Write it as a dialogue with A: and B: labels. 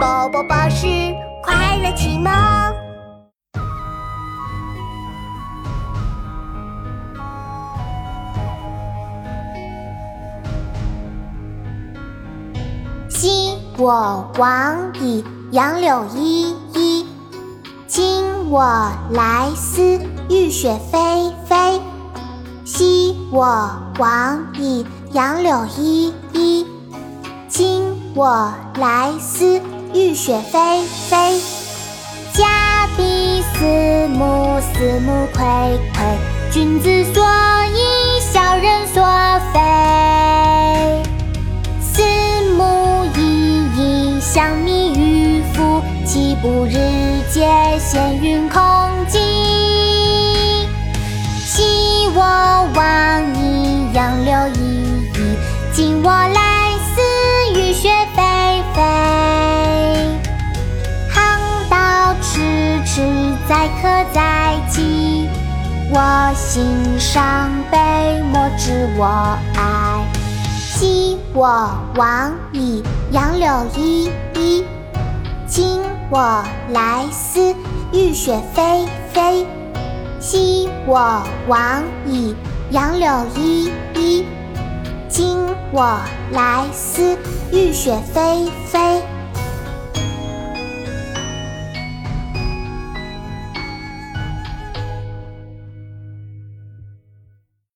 A: 宝宝巴士快乐启蒙。昔我往矣，杨柳依依。今我来思，雨雪霏霏。昔我往矣，杨柳依依。今我来思，雨雪霏霏。假币四目，四目睽睽。君子所以小人所非。四目熠熠，相弥于夫，岂不日节羡云空寂？昔我往矣，杨柳依依。今我来载客载饥。我心伤悲，莫知我哀。昔我往矣，杨柳依依。今我来思，雨雪霏霏。昔我往矣，杨柳依依。今我来思，雨雪霏霏。